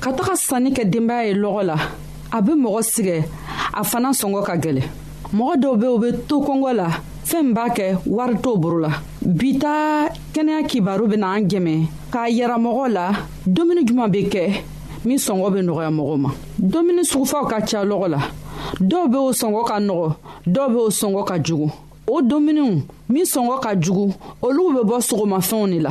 ka taga sanni kɛ denbaya ye lɔgɔ la a bɛ mɔgɔ sigɛ a fana sɔngɔ ka gɛlɛn mɔgɔ dɔw bɛ u bɛ to kɔngɔ la fɛn b'a kɛ wari t'o boro la bi ta kɛnɛya kibaru bɛ na an dɛmɛ k'a yɛrɛ mɔgɔ la dumuni juma bɛ kɛ min sɔngɔ bɛ nɔgɔya mɔgɔ ma dumuni sugufaw ka ca lɔgɔ la dɔw bɛ o sɔngɔ ka nɔgɔ dɔw bɛ o sɔngɔ ka jugu o dumuniw min sɔngɔ ka jugu olu bɛ bɔ sɔgɔmafɛnw de la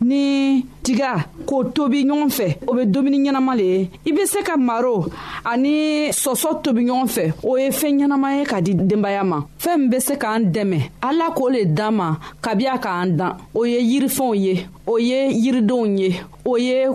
ni tiga k'o tobi ɲɔgɔn fɛ o bɛ dumuni ɲɛnama le ye i bɛ se ka maro ani sɔsɔ tobi ɲɔgɔn fɛ o ye fɛn ɲɛnama ye ka di denbaya ma fɛn min bɛ se k'an dɛmɛ ala k'o le dan ma kabi a k'an dan o ye yirifɛnw ye o ye yiridenw ye o ye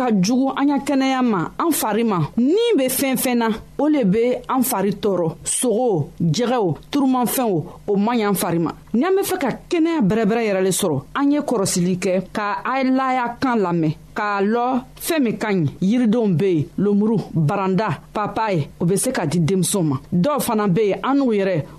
ka jugu an ka kɛnɛya ma an fari ma ni bɛ fɛn fɛn na o le bɛ an fari tɔɔrɔ sogo jɛgɛw turumafɛnw o man ɲi an fari ma n'an bɛ fɛ ka kɛnɛya bɛrɛbɛrɛ yɛrɛ le sɔrɔ an ye kɔrɔsili kɛ ka ayilaya kan lamɛn k'a lɔ fɛn min ka ɲi yiridenw bɛ yen lomuru baranda papaye o bɛ se ka di denmisɛnw ma dɔw fana bɛ yen an n'u yɛrɛ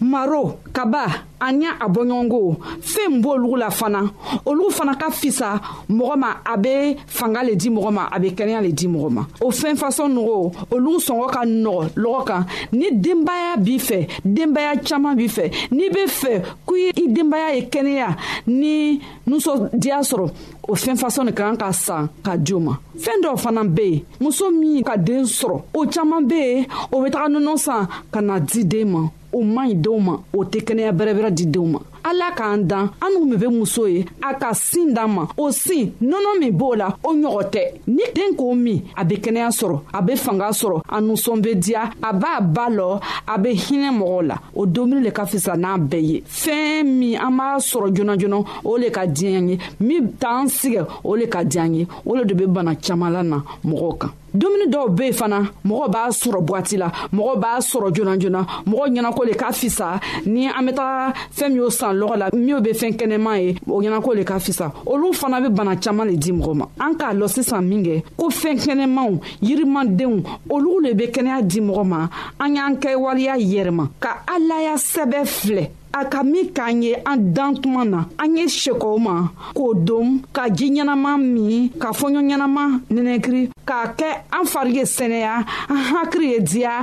maro kaba ani a bɔɲɔgɔnko fɛn b'olu la fana olu fana ka fisa mɔgɔ ma a bɛ fanga le di mɔgɔ ma a bɛ kɛnɛya le di mɔgɔ ma o fɛn fasɔn nɔgɔ olu sɔngɔ ka nɔgɔ lɔgɔ kan ni denbaya b'i fɛ denbaya caman b'i fɛ n'i bɛ fɛ ko i denbaya ye kɛnɛya ni musodiya sɔrɔ o fɛn fasɔn de kan ka san ka di o ma fɛn dɔw fana bɛ yen muso min ka den sɔrɔ o caman bɛ yen o bɛ taga nɔnɔ san ka na di den ma o man ɲi denw ma o tɛ kɛnɛya bɛrɛbɛrɛ di denw ma ala k'an dan an n'u min bɛ muso ye a ka sin d'an ma o sin nɔnɔ min b'o la o ɲɔgɔn tɛ ni den k'o min a bɛ kɛnɛya sɔrɔ a bɛ fanga sɔrɔ a nusɔn bɛ diya a b'a ba lɔ a bɛ hinɛ mɔgɔw la o domuni le ka fisa n'a bɛɛ ye fɛn min an b'a sɔrɔ joona joona o le ka diɲɛ ye min t'an sigɛ o le ka diɲɛ ye o le de bɛ bana caman la na mɔgɔw kan dumuni dɔw bɛ yen fana mɔgɔ b'a sɔrɔ buwati la mɔgɔ b'a sɔrɔ joona joona mɔgɔ ɲɛnako le ka fisa ni an bɛ taa fɛn min y'o san lɔgɔ la min bɛ fɛn kɛnɛman ye o ɲɛnako le ka fisa olu fana bɛ bana caman le di mɔgɔ ma an k'a lɔ sisan min kɛ ko fɛn kɛnɛmanw yirimandenw olu le bɛ kɛnɛya di mɔgɔ ma an y'an kɛ waleya yɛrɛma ka alaya sɛbɛ filɛ a ka min k'an ye an dan tuma na an ye sekɔw ma k'o don ka ji ɲɛnama min ka fɔɲɔ ɲɛnama nɛnɛkiri k'a kɛ an fari ye sɛnɛya an hakili ye diya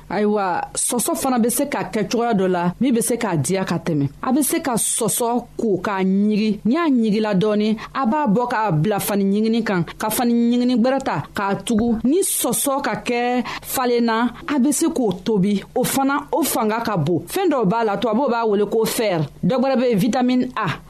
ayiwa sɔsɔ fana bɛ se ka kɛ cogoya dɔ la min bɛ se k'a diya ka tɛmɛ a bɛ se ka sɔsɔ ko k'a ɲigi n'i y'a ɲigila dɔɔnin a b'a bɔ k'a bila fani ɲigini kan ka fani ɲigini gbɛrɛ ta k'a tugu ni sɔsɔ ka kɛ falen na a bɛ se k'o tobi o fana o fanga ka bon fɛn dɔw b'a la tubabuw b'a wele ko fɛrɛ dɔ wɛrɛ bɛ yen vitamini a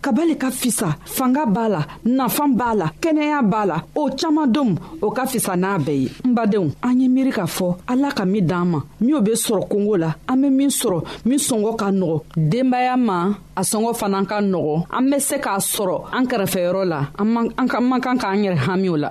kabale ka fisa fanga b'a la nafan b'a la kɛnɛya b'a la o caaman donw o ka fisa n'a bɛɛ ye n badenw an ye miiri k'a fɔ ala ka min d'an ma minw be sɔrɔ kongo la an be min sɔrɔ min sɔngɔ ka nɔgɔ denbaya ma a sɔngɔ fana ka nɔgɔ an be se k'a sɔrɔ an kɛrɛfɛyɔrɔ la an man kan k'an yɛrɛ hamiw la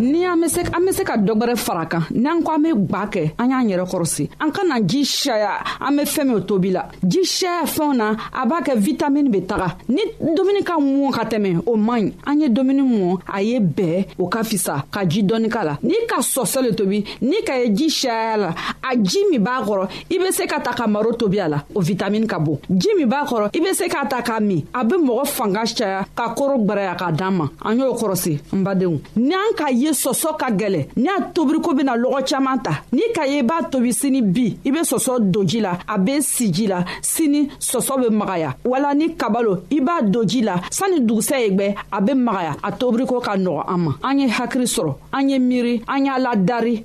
ni an be se an be se ka dɔ gwɛrɛ fara kan n'an ko an be gwa kɛ an y'an yɛrɛ kɔrɔsi an ka na ji saya an be fɛɛn min tobi la ji saya fɛnw na a b'a kɛ vitamini be taga ni dumuni ka mɔ ka tɛmɛ o man ɲi an ye dumuni mɔ a ye bɛɛ o ka fisa ka ji dɔɔni k'a la n'i ka sɔsɔ le tobi n'i ka ye ji saya la a ji min b'a kɔrɔ i be se ka ta ka maro tobi a la o vitamini ka bon ji min b'a kɔrɔ i be se k'a ta k'a min a be mɔgɔ fanga caya ka koro gwaraya k'a dan ma an y'o kɔrɔsi n badenw ni an k'a ye sɔsɔ ka gwɛlɛ ni a tobiriko bena lɔgɔ caaman ta ni ka ye i b'a tobi sini bi i be sɔsɔ don ji la a be si ji la sini sɔsɔ be magaya wala ni kabalo i b'a don ji la sanni dugusɛ ye gwɛ a be magaya a tobiriko ka nɔgɔ an ma an ye hakiri sɔrɔ an ye miiri an y'a ladari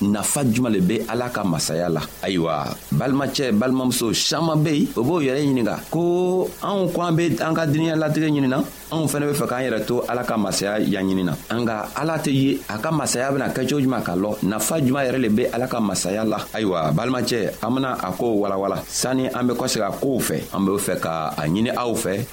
nafa juman le be ala ka masaya la ayiwa balimacɛ balimamuso saman be yen o b'o yɛrɛ ɲininga ko anw ko an be an ka duniɲa latigɛ ɲinina anw fɛnɛ be fɛ k'an yɛrɛ to ala ka masaya yaɲinina an ka ala tɛ ye a ka masaya bena kɛ cogo juman ka lɔ nafa juman yɛrɛ le be ala ka masaya la ayiwa balimacɛ an bena a koo walawala sanni an be kɔsegi a koow fɛ an be fɛ ka a ɲini aw fɛ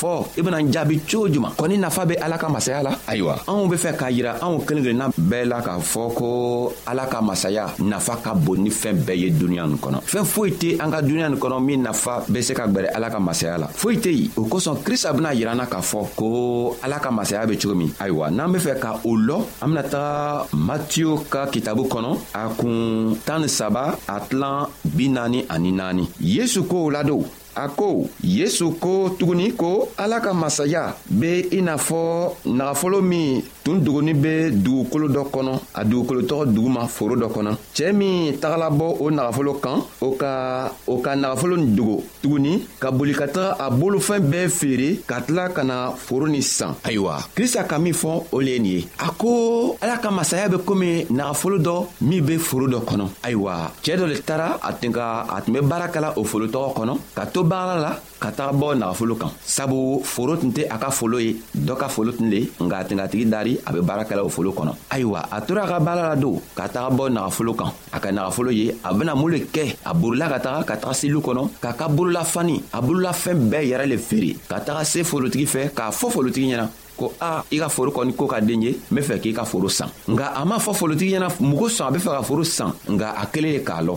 fɔ i bena n jaabi cogo juman kɔni nafa be ala ka masaya la ayiwa anw be fɛ k'a yira anw kelen kelenna bɛɛ la k'a fɔ ko ala ka masaya nafa ka bon ni fɛɛn bɛɛ ye duniɲa nin kɔnɔ fɛɛn foyi tɛ an ka duniɲa nin kɔnɔ min nafa be se ka gwɛrɛ ala ka masaya la foyi tɛ yen o kosɔn krista bena yiran na k'a fɔ ko ala ka masaya be cogo min ayiwa n'an be fɛ ka o lɔ an bena taga matiyo ka kitabu kɔnɔ a kun tan ni saba a tilan bi naani ani naani yesu kow ladon a ko yesu ko tuguni ko ala ka masaya be i n'a fɔ nagafolo min tun dogoni be dugukolo dɔ kɔnɔ a dugukolo tɔgɔ duguma foro dɔ kɔnɔ cɛɛ min tagala bɔ o nagafolo kan o ka o ka nagafolo nin dogo tuguni ka boli ka taga a bolofɛn bɛɛ feere ka tila ka na foro ni san ayiwa krista ka min fɔ o le ye nin ye a ko ala ka masaya bɛ komi nagafolo dɔ min bɛ foro dɔ kɔnɔ ayiwa cɛɛ dɔ le tara a tun ka a tun bɛ baara kala o folo tɔgɔ kɔnɔ ka to baara la ka taga bɔ nagafolo kan sabu foro tun tɛ a ka folo ye dɔ ka folo tun le nka a tun ka tigi dari a bɛ baara kala o folo kɔnɔ ayiwa a tora a ka baara la don ka taga bɔ nagafolo kan a ka nagafolo ye a bena mun le kɛ a borila ka taga ka taga selilu kɔnɔ k'a ka bololafani a bololafɛn bɛɛ yɛrɛ le feere ka taga se forotigi fɛ k'a fɔ forotigi ɲɛna ko a i ka foro kɔni ko ka den ye n be fɛ k'i ka foro san nka a m'a fɔ forotigi ɲɛna mugu sɔn a be fɛ ka foro san nka a kelen ye k'a lɔ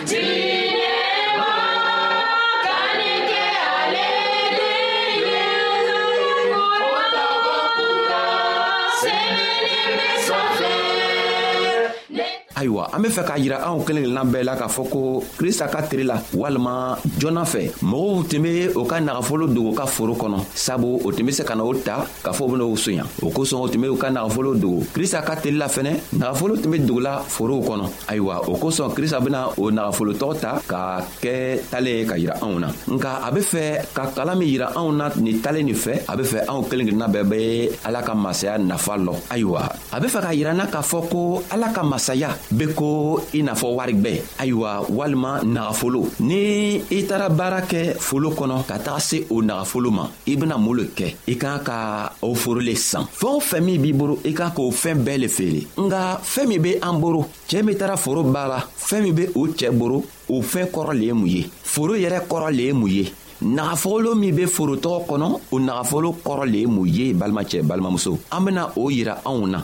ayiwa an be fɛ k'a yira anw kelen kelenna bɛɛ la k'a fɔ ko krista ka teri la walima joona fɛ mɔgɔw tun be o ka nagafolo dogo ka foro kɔnɔ sabu o tun be se ka na o ta k'a fɔ u ben'o soɲa o kosɔn o tun be u ka nagafolo dogo krista ka teri la fɛnɛ nagafolo tun be dogola forow kɔnɔ ayiwa o kosɔn krista bena o nagafolo tɔgɔ ta ka kɛ talen ye ka yira anw na nka a be fɛ ka kala min yira anw na ni talen nin fɛ a be fɛ anw kelen kelenna bɛɛ be ala ka masaya nafa lɔ ayiwa a be fɛ ka yira na k'a fɔ ko ala ka masaya be ko i n'a fɔ wari gwɛ ayiwa walima nagafolo ni i taara baara kɛ folo kɔnɔ ka taga se o nagafolo ma i bena mun le kɛ i k'an ka o foro le san fɛɛn o fɛn min b'i boro i k'an k'o fɛɛn bɛɛ le feere nga fɛɛn min be an boro cɛɛ min tara foro b'a la fɛɛn min be o cɛɛ boro o fɛɛn kɔrɔ le ye mun ye foro yɛrɛ kɔrɔ le ye mun ye nagafogolo min be foro tɔgɔ kɔnɔ o nagafogolo kɔrɔ le ye mun ye balimacɛ balimamuso an bena o yira anw na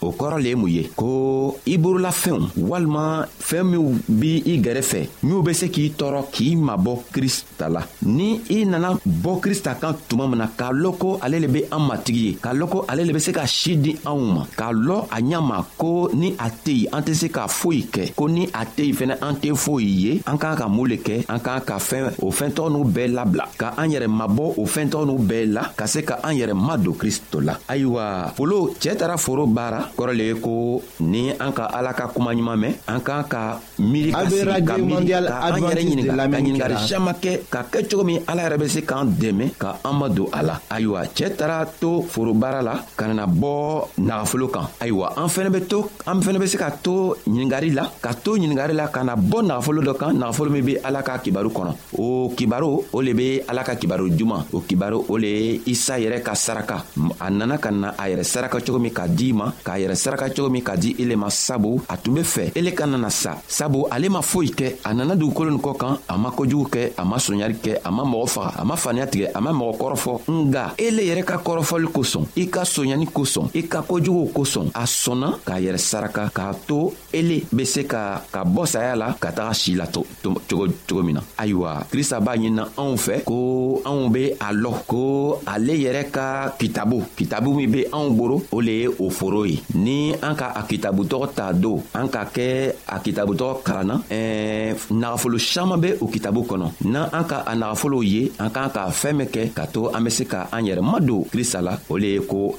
o kɔrɔ le ye mun ye ko i borolafɛnw walima fɛɛn minw b' i gɛrɛfɛ minw be se k'i tɔɔrɔ k'i mabɔ krista la ni i nana bɔ krista kan tuma min na k'a lɔn ko ale le be an matigi ye k'a lɔn ko ale le be se ka si di anw ma k'a lɔn a ɲa ma ko ni a tɛ yen an tɛ se ka foyi kɛ ko ni a tɛ yen fɛnɛ an tɛ foyi ye an k'an ka mun le kɛ an k'an ka fɛn o fɛntɔgɔ n'u bɛɛ labila ka an yɛrɛ mabɔ o fɛntɔgɔ n'u bɛɛ la ka se ka an yɛrɛ madon kristo la ayiwa folo cɛɛ tara foro baara kɔrɔ le ye ko ni an ka ala ka kuma ɲuman mɛn an kan ka miiri ka sigi ka miiri ka an yɛrɛ ɲininka ka ɲininkali caman kɛ ka kɛ cogo min ala yɛrɛ bɛ se k'an dɛmɛ ka an ma don a la ayiwa cɛɛ tara to foro baara la ka nana bɔ nagafolo kan ayiwa an fɛnɛ bɛ to an fɛnɛ bɛ se ka to ɲininkali la ka to ɲininkali la ka na bɔ nagafolo dɔ kan nagafolo min bɛ ala ka kibaru kɔnɔ o kibaro o le be ala ka kibaro juman o kibaro o le ye isa yɛrɛ ka saraka a nana ka na a yɛrɛ saraka cogo min ka di ma k'a yɛrɛ saraka cogo min ka di ele ma sabu a tun be fɛ ele ka nana sa sabu ale ma foyi kɛ a nana dugukolo nin kɔ kan a ma kojugu kɛ a ma soɲari kɛ a ma mɔgɔ faga a ma faniya tigɛ a ma mɔgɔ kɔrɔfɔ nga ele yɛrɛ ka kɔrɔfɔli kosɔn i ka soɲani kosɔn i ka kojuguw kosɔn a sɔnna k'a yɛrɛ saraka k'a to eli be se ka ka bɔ saya la ka taga si la cogo min na ayiwa krista b'a ɲinina anw fɛ ko anw be a lɔ ko ale yɛrɛ ka kitabu kitabu min be anw boro o le ye o foro ye ni an ka a kitabu tɔgɔ ta don an ka kɛ a kitabu tɔgɔ kalanna ɛɛ nagafolo saman be o kitabu kɔnɔ n'an an ka a nagafolow ye an k'an ka fɛɛn min kɛ ka to an be se ka an yɛrɛ madon krista la o le ye ko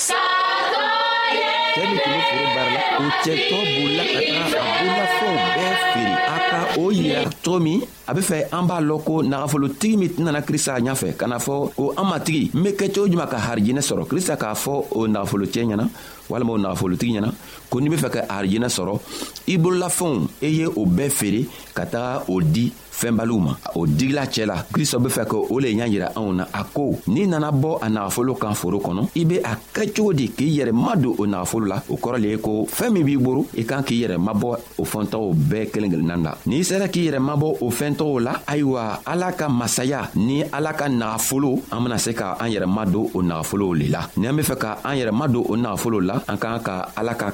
cɛtɔ bolila ka taga a bololafɛnw bɛɛ feere a ka o yira cogo min a be fɛ an b'a lɔn ko nagafolotigi min tɛnana krista ɲafɛ ka n'a fɔ ko an matigi n be kɛ cogo juman ka harijinɛ sɔrɔ krista k'a fɔ o nagafolocɛ ɲɛna walima o nagafolotigi ɲɛna ko n'i be fɛ ka harijinɛ sɔrɔ i bololafɛnw i e ye o bɛɛ feere ka taga o di fɛnbaliw ma o digila cɛ la kristɔ be fɛ ka o le ɲa yira anw na a ko n'i nana bɔ a nagafolo kan foro kɔnɔ i be a kɛ cogo di k'i yɛrɛ madon o nagafolo la o kɔrɔ le ye ko fɛɛn min b'i boro i kan k'i yɛrɛ mabɔ o fɛntɔgɔw bɛɛ kelen kelennan la n'i sera k'i yɛrɛ mabɔ o fɛntɔgɔw la ayiwa ala ka masaya ni ala ka nagafolo an bena se ka an yɛrɛ madon o nagafolow le la ni an be fɛ ka an yɛrɛ madon o nagafolow la an k'an ka ala ka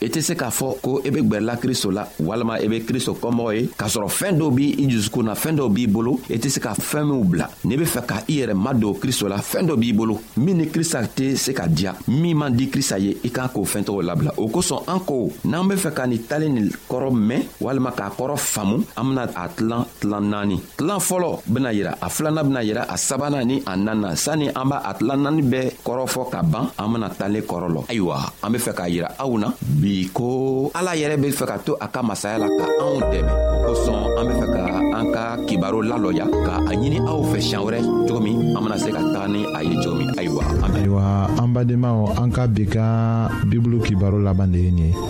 i tɛ se k'a fɔ ko i e be gwɛrɛla kristo la walima i e be kristo kɔmɔgɔ ye k'a sɔrɔ fɛɛn dɔw b' i jusukun na fɛɛn dɔw b'i bolo i e tɛ se ka fɛɛn minw bila n'i be fɛ ka i yɛrɛ madon kristo la fɛɛn dɔ b'i bolo min ni krista tɛ se ka diya min man di krista ye i k'an k'o fɛɛn tɔgɔ labila o kosɔn an ko n'an be fɛ ka nin talen nin kɔrɔ mɛn walima k'a kɔrɔ faamu an bena a tilan tilan naani Tlan fɔlɔ bena yira a filana bena yira a sabana ni a nana sanni an b'a a tlan naani bɛɛ kɔrɔfɔ ka ban an bena talen kɔrɔ lɔ ayiwa an be fɛ k'a yira aw na bi ko ala yɛrɛ be fɛ ka to a ka masaya la ka anw dɛmɛ o kosɔn an be fɛ ka an ka kibaro lalɔya ka a ɲini aw fɛ siɲan wɛrɛ cogo min an bena se ka taga ni a ye cogo min ayiwa an ayiwa an badenmaw an ka bi ka bibulu kibaro laban de ye nin ye